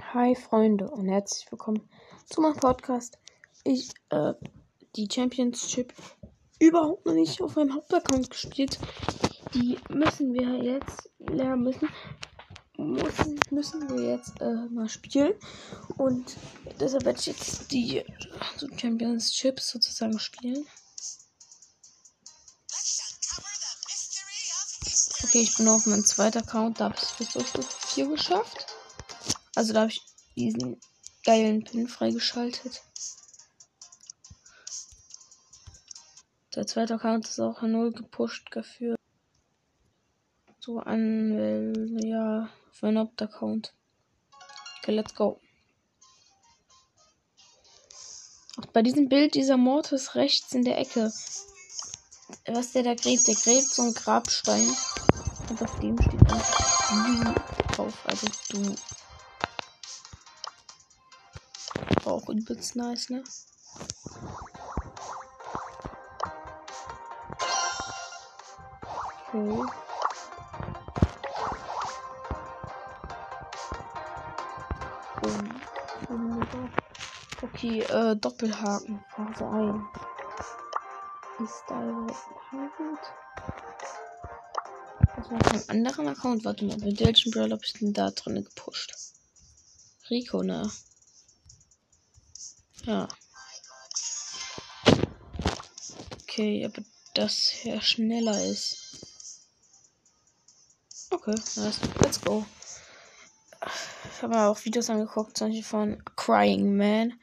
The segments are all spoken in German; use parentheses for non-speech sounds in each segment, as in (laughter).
Hi Freunde und herzlich willkommen zu meinem Podcast. Ich äh, die Championship überhaupt noch nicht auf meinem Hauptaccount gespielt. Die müssen wir jetzt lernen müssen. Müssen, müssen wir jetzt äh, mal spielen. Und deshalb werde ich jetzt die so Championships sozusagen spielen. Okay, ich bin auf meinem zweiten Account, da habe ich bis auf 4 geschafft. Also da habe ich diesen geilen Pin freigeschaltet. Der zweite Account ist auch 0 gepusht dafür. So an, ja, auf meinen Hauptaccount. Okay, let's go. Auch bei diesem Bild dieser Mortis rechts in der Ecke. Was der da gräbt, der gräbt so einen Grabstein. Und auf dem steht du drauf, also du. Auch übelst nice, ne? Okay. Okay, äh, Doppelhaken. Phase 1. Ist da überhaupt Das war ein anderer Account. Warte mal, bei welchem Brawl habe ich denn da drin gepusht? Rico, ne? Ja. Okay, aber das hier schneller ist. Okay, nice. Let's go. Ich habe mir auch Videos angeguckt, zum Beispiel von Crying Man.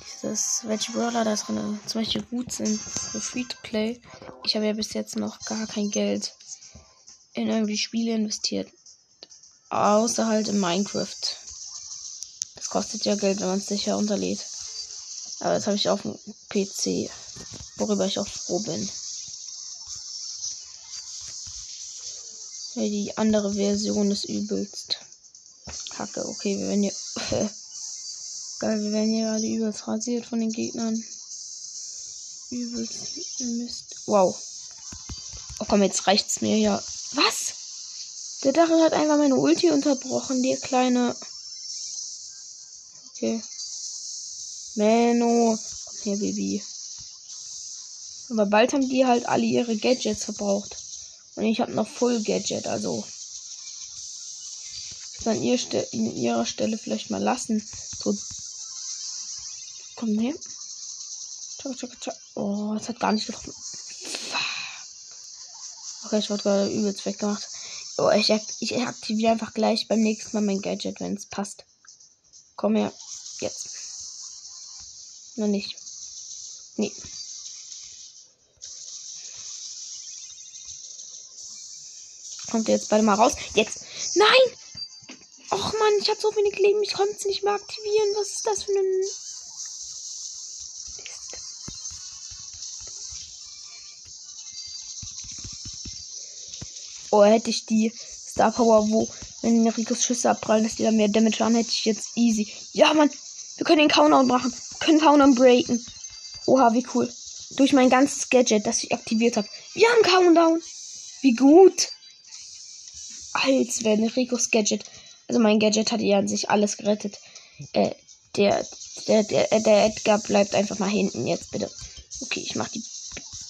Dieses, welche Brawler da drin zum Beispiel gut sind für Free-to-Play. Ich habe ja bis jetzt noch gar kein Geld in irgendwie Spiele investiert. Außer halt in Minecraft. Das kostet ja Geld, wenn man es sicher unterlädt. Aber das habe ich auf dem PC, worüber ich auch froh bin. Die andere Version ist übelst. Kacke, okay, wir werden hier. (laughs) Geil, wir werden hier gerade übelst rasiert von den Gegnern. Übelst Mist. Wow. Oh komm, jetzt reicht's mir ja. Was? Der Dachel hat einfach meine Ulti unterbrochen, der kleine. Okay. Menno. Komm her, Baby. Aber bald haben die halt alle ihre Gadgets verbraucht. Und ich habe noch Full Gadget, also. Ich kann ihr in ihrer Stelle vielleicht mal lassen. So. Komm her. Oh, das hat gar nicht getroffen. Okay, ich wurde gerade übelst weggemacht. Oh, ich, ich aktiviere einfach gleich beim nächsten Mal mein Gadget, wenn es passt. Komm her. Jetzt. Noch nicht. Nee. Kommt jetzt beide mal raus? Jetzt. Nein! Och man, ich hatte so wenig Leben, ich konnte es nicht mehr aktivieren. Was ist das für ein. Oh, hätte ich die Star Power, wo, wenn Ricos Schüsse abprallen, dass die da mehr Damage haben, hätte ich jetzt easy. Ja, Mann, wir können den Countdown machen können Countdown breaken. Oha, wie cool. Durch mein ganzes Gadget, das ich aktiviert habe. Wir haben Countdown. Wie gut. Als wenn Ricos Gadget. Also mein Gadget hat ja an sich alles gerettet. Äh, der, der, der, der Edgar bleibt einfach mal hinten jetzt, bitte. Okay, ich mach die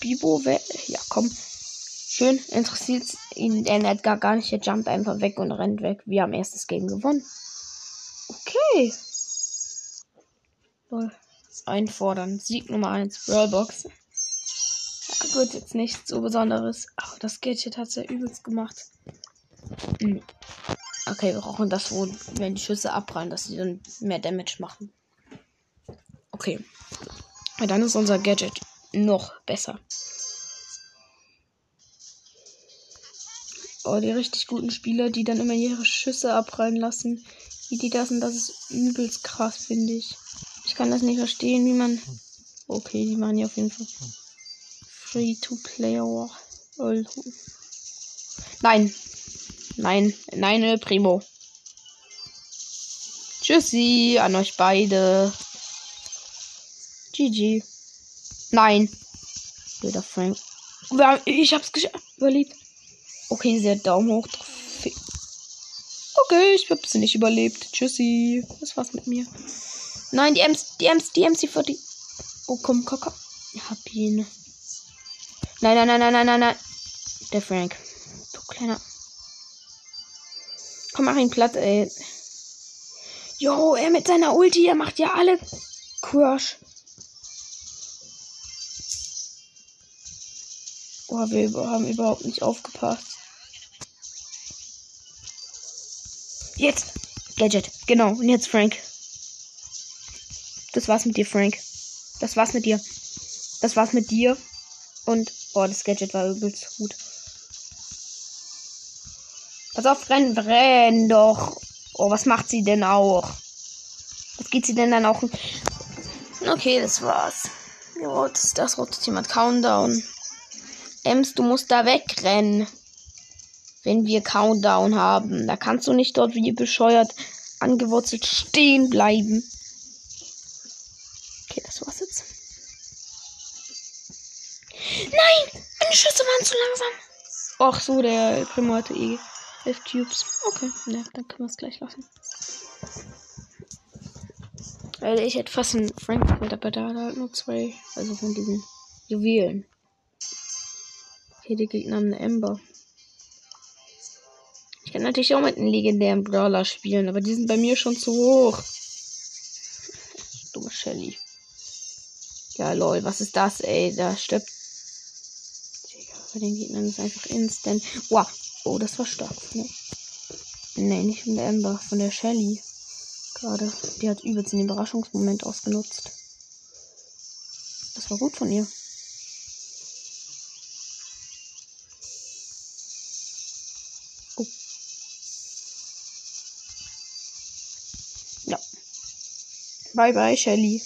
Bibo weg. Ja, komm. Schön, interessiert ihn der Edgar gar nicht. Er jumpt einfach weg und rennt weg. Wir haben erstes Game gewonnen. Okay. Lol einfordern. Sieg Nummer 1, Brawlbox. Ja, gut, jetzt nichts so Besonderes. Aber das Gadget hat es ja übelst gemacht. Hm. Okay, wir brauchen das, wo, wenn die Schüsse abprallen, dass sie dann mehr Damage machen. Okay. Ja, dann ist unser Gadget noch besser. Oh, die richtig guten Spieler, die dann immer ihre Schüsse abprallen lassen. Wie die das und das ist übelst krass, finde ich. Ich kann das nicht verstehen, wie man. Okay, die machen ja auf jeden Fall. Free to play. Nein. Nein. Nein, Primo. Tschüssi an euch beide. GG. Nein. Blöder Frank. Ich hab's geschafft. Überlebt. Okay, sie hat Daumen hoch. Okay, ich hab sie nicht überlebt. Tschüssi. Das war's mit mir. Nein, die Ems, die Ems, die MC 40. Oh, komm, komm, komm. Ich hab ihn. Nein, nein, nein, nein, nein, nein, nein. Der Frank. Du kleiner. Komm, mach ihn platt, ey. Jo, er mit seiner Ulti, er macht ja alle Crush. Oh, wir haben überhaupt nicht aufgepasst. Jetzt. Gadget. Genau. Und jetzt Frank. Das war's mit dir, Frank. Das war's mit dir. Das war's mit dir. Und, oh, das Gadget war übelst gut. Pass auf, renn, renn doch. Oh, was macht sie denn auch? Was geht sie denn dann auch? Okay, das war's. Ja, das, das rotet jemand Countdown. Ems, du musst da wegrennen. Wenn wir Countdown haben. Da kannst du nicht dort wie bescheuert angewurzelt stehen bleiben. Waren zu langsam. Ach so, der Primo hatte eh 11 Cubes. Okay, ne, dann können wir es gleich lassen. Weil ich hätte fast einen Frank mit, aber da hat halt nur zwei. Also von diesen Juwelen. Okay, die Gegner haben eine Ember. Ich kann natürlich auch mit einem legendären Brawler spielen, aber die sind bei mir schon zu hoch. Dumme Shelly. Ja, lol, was ist das, ey? Da stirbt. Bei den Gegnern ist einfach instant. Wow, Oh, das war stark. Ne, nee, nicht von der Ember, von der Shelly. Gerade. Die hat übelst den Überraschungsmoment ausgenutzt. Das war gut von ihr. Oh. Ja. Bye bye, Shelly.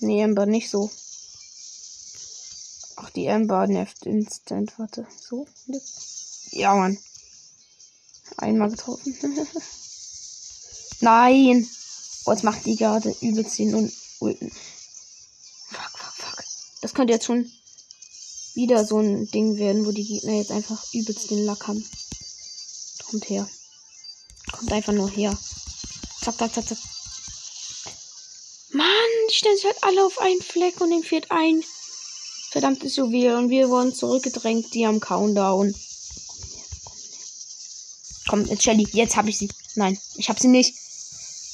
Nee, Ember nicht so die Amber nervt instant. Warte, so. Ja, Mann. Einmal getroffen. (laughs) Nein! Oh, jetzt macht die gerade übelst den und Ulten. Fuck, fuck, fuck. Das könnte jetzt schon wieder so ein Ding werden, wo die Gegner jetzt einfach übelst den Lack haben. Kommt her. Kommt einfach nur her. Zack, zack, zack, zack. Mann, die stellen sich halt alle auf einen Fleck und dem fehlt ein verdammtes Juwel und wir wurden zurückgedrängt, die am Countdown. Komm, jetzt Shelly, jetzt habe ich sie. Nein, ich habe sie nicht.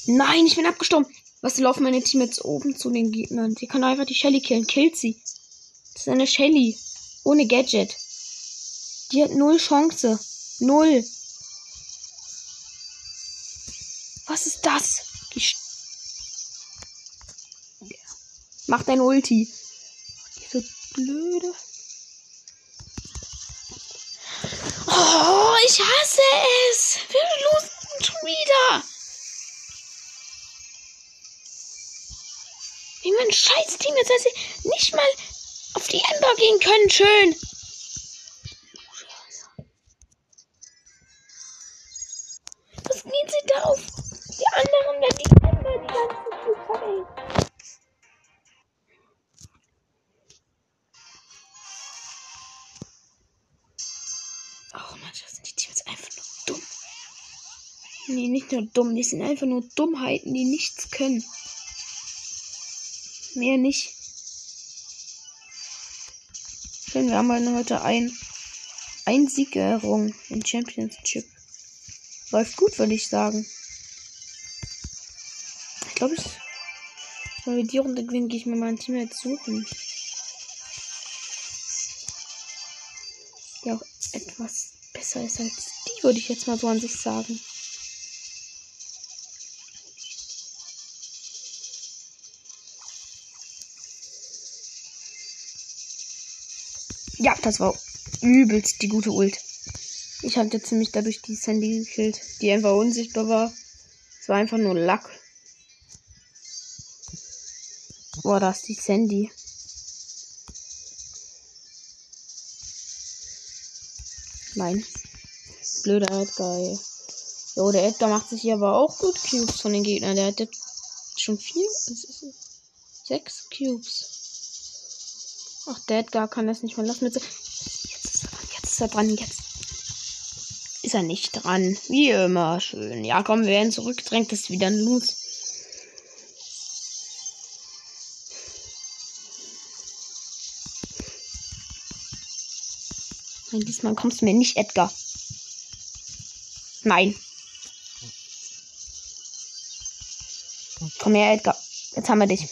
Nein, ich bin abgestorben. Was laufen meine Team jetzt oben zu den Gegnern? Die können einfach die Shelly killen. Killt sie. Das ist eine Shelly. Ohne Gadget. Die hat null Chance. Null. Was ist das? Mach dein Ulti blöde. Oh, ich hasse es. Wir losen schon wieder. Wie mein scheiß Team jetzt, dass sie nicht mal auf die Ember gehen können. Schön. Nicht nur dumm. Die sind einfach nur Dummheiten, die nichts können. Mehr nicht. Schön, wir haben heute ein, ein Siegerung im Championship. Läuft gut, würde ich sagen. Ich glaube, ich. Wenn wir die Runde gewinnen, gehe ich mir mein Team jetzt suchen. Der auch etwas besser ist als die, würde ich jetzt mal so an sich sagen. Ja, das war übelst die gute Ult. Ich hatte ziemlich dadurch die Sandy gekillt, die einfach unsichtbar war. Es war einfach nur Lack. Boah, da ist die Sandy. Nein. Blöder Edgar. Jo, der Edgar macht sich hier aber auch gut Cubes von den Gegnern. Der hat jetzt schon vier, sechs Cubes. Ach, der Edgar kann das nicht mehr lassen. Jetzt ist er dran, jetzt ist er dran, jetzt. Ist er nicht dran. Wie immer. Schön. Ja, komm, wir werden zurückgedrängt. Das ist wieder ein Los. Nein, diesmal kommst du mir nicht, Edgar. Nein. Komm her, Edgar. Jetzt haben wir dich.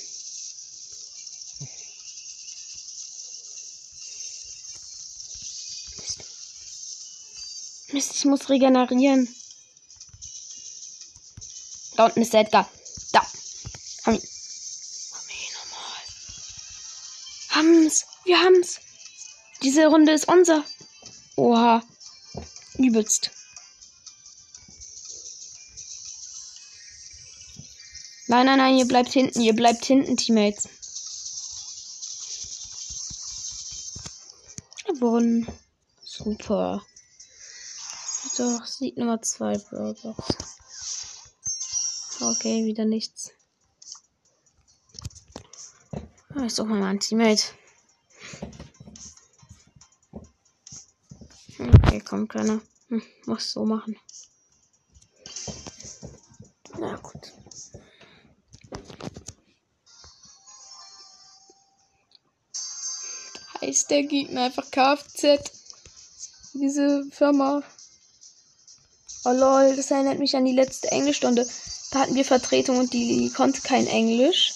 Mist, muss regenerieren. Da unten ist der Edgar. Da. Haben ihn. Haben ihn nochmal. Haben's. Wir haben's. Diese Runde ist unser. Oha. Übelst. Nein, nein, nein, ihr bleibt hinten, ihr bleibt hinten, Teammates. Gewonnen. Super. Doch, Sieg Nummer 2, Brawlbox. Okay, wieder nichts. Ah, ich suche mal mein Teammate. Okay, kommt keiner. Hm, muss so machen. Na gut. Heißt der Gegner einfach Kfz. Diese Firma. Oh lol, das erinnert mich an die letzte Englischstunde. Da hatten wir Vertretung und die, die konnte kein Englisch.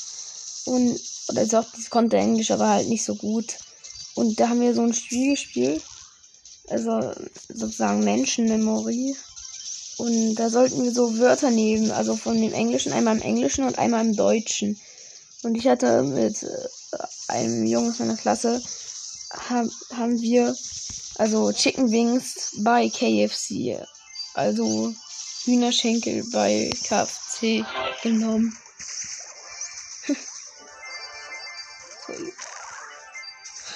Und, oder also sie konnte Englisch, aber halt nicht so gut. Und da haben wir so ein Spiel gespielt. Also sozusagen Menschenmemory. Und da sollten wir so Wörter nehmen, also von dem Englischen, einmal im Englischen und einmal im Deutschen. Und ich hatte mit äh, einem Jungen aus meiner Klasse, hab, haben wir also Chicken Wings bei KFC also Hühnerschenkel bei KFC genommen. (laughs)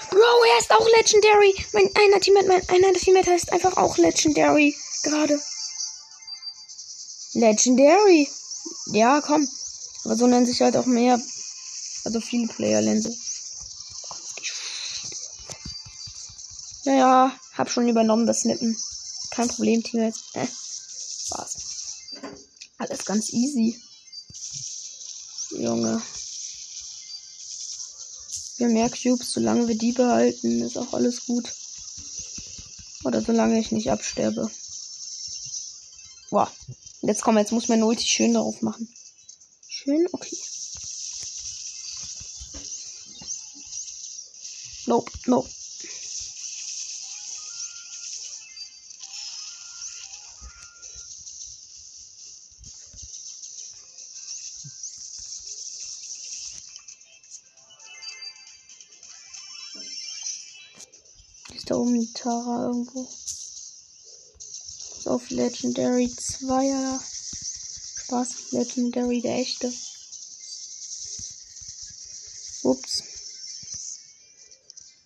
Bro, er ist auch Legendary. Mein einer Teammate, mein einer Teammate heißt einfach auch Legendary. Gerade. Legendary. Ja, komm. Aber so nennen sich halt auch mehr. Also viele Player nennen so. Ja, ja, hab schon übernommen das Snippen. Kein Problem, Teammates. Äh, Spaß. Alles ganz easy. Junge. Wir mehr Cubes, solange wir die behalten, ist auch alles gut. Oder solange ich nicht absterbe. Wow. Jetzt komm, jetzt muss mein Ulti schön darauf machen. Schön, okay. Nope, nope. Da oben die Tara irgendwo. Ist auf Legendary 2, ja. Spaß, Legendary der echte. Ups.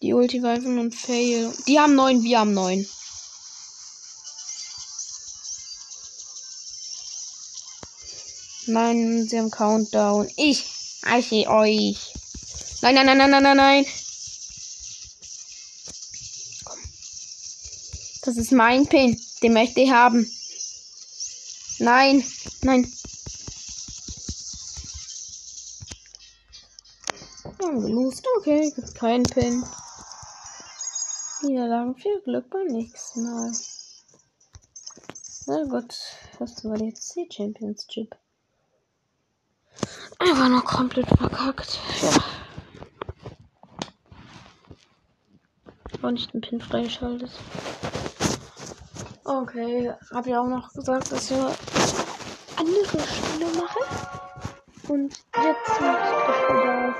Die Ulti ein Fail. Die haben neun, wir haben neun. Nein, sie haben Countdown. Ich eiche euch. Nein, nein, nein, nein, nein, nein, nein. Das ist mein Pin. Den möchte ich haben. Nein, nein. Haben gelost. Okay, gibt keinen Pin. Niederlagen. Viel Glück beim nächsten Mal. Na gut, was war jetzt die Championship? Einfach noch komplett verkackt. Ja. War nicht ein Pin freigeschaltet. Okay, habe ja auch noch gesagt, dass wir andere Spiele machen. Und jetzt mache ich wieder.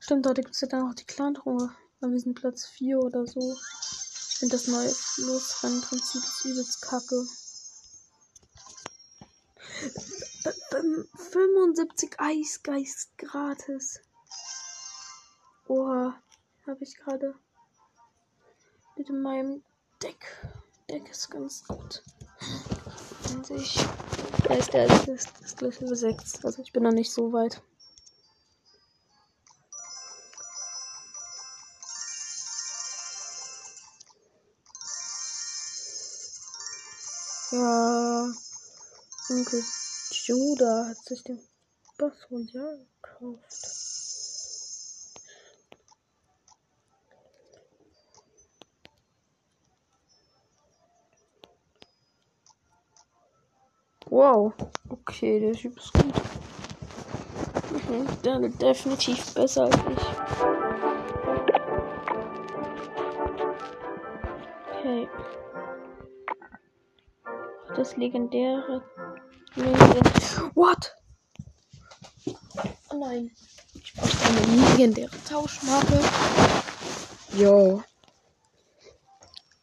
Stimmt, heute gibt es ja dann auch die Clan-Truhe. Wir sind Platz 4 oder so. Ich finde das neue Losrennen-Prinzip ist übelst kacke. 75 Eisgeist gratis. Oha, habe ich gerade mit meinem Deck. Deck ist ganz gut. Und ich weiß, der ist, ist, ist gleich über 6. Also ich bin noch nicht so weit. Ja. Okay. Judah hat sich den Bass Royal gekauft. Wow. Okay, der Typ ist gut. Mhm, der ist definitiv besser als ich. Das legendäre. What? Oh nein. Ich brauche eine legendäre Tauschmarke. Jo.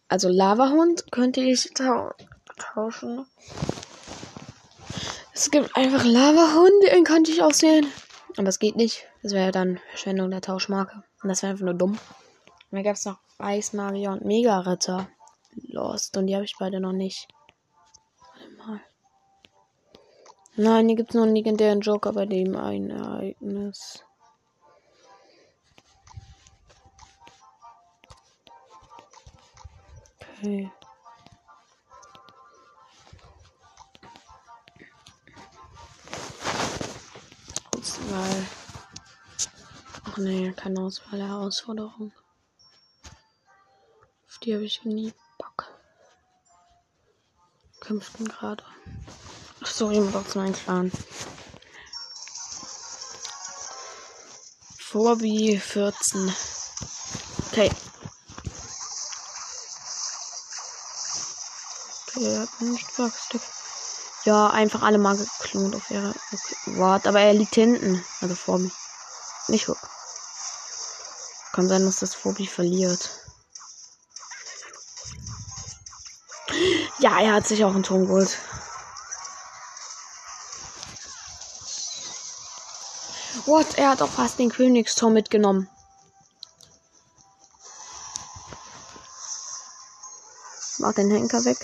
Also Lavahund könnte ich tau tauschen. Es gibt einfach Lavahunde, den könnte ich aussehen. Aber es geht nicht. Das wäre dann Verschwendung der Tauschmarke. Und das wäre einfach nur dumm. Und dann gab es noch Eismagier und Mega-Ritter. Lost. Und die habe ich beide noch nicht. Warte mal. Nein, hier gibt es noch einen legendären Joker bei dem ein Ereignis. Okay. Auswahl. Ach nee, keine Auswahl, Herausforderung. Auf die habe ich nie Bock. Kämpften gerade. Ach so, ich muss zu meinem Clan. Vorbi 14. Okay. Okay. Ja, einfach alle mal geklont auf ihre. Okay. Warte, aber er liegt hinten. Also vor mir. Nicht hoch. Kann sein, dass das Phobi verliert. Ja, er hat sich auch einen Turm geholt. What? Er hat auch fast den Königsturm mitgenommen. Mach den Henker weg.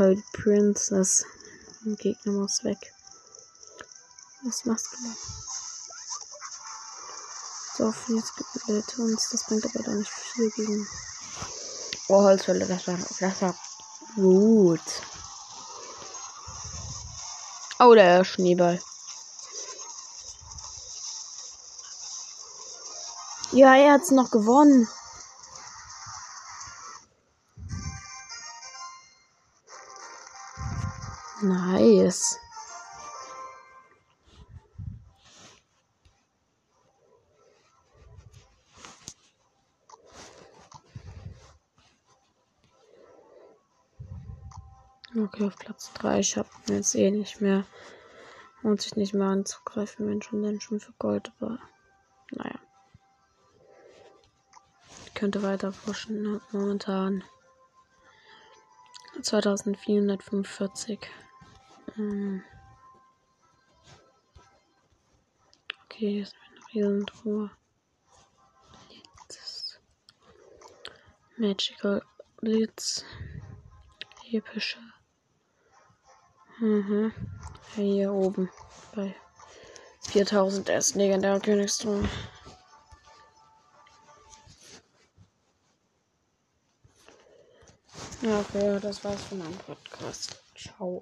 Cold Princess. Der Gegner muss weg. Was machst du? So, jetzt gibt uns. Das bringt aber doch nicht viel gegen. Oh, Holzfälle, das war, das war gut. Oh, der Schneeball. Ja, er hat's noch gewonnen. Nice. Okay, auf Platz 3. Ich habe jetzt eh nicht mehr. Lohnt sich nicht mehr anzugreifen, wenn schon dann schon für Gold war. Naja. Ich könnte weiter pushen. Ne? Momentan 2445. Hm. Okay, hier ist eine Riesentruhe. Magical Blitz. Epische. Mhm. Hier oben bei 4000 erst legendärer Königsthron. Ja, okay, das war's von meinem Podcast. Ciao.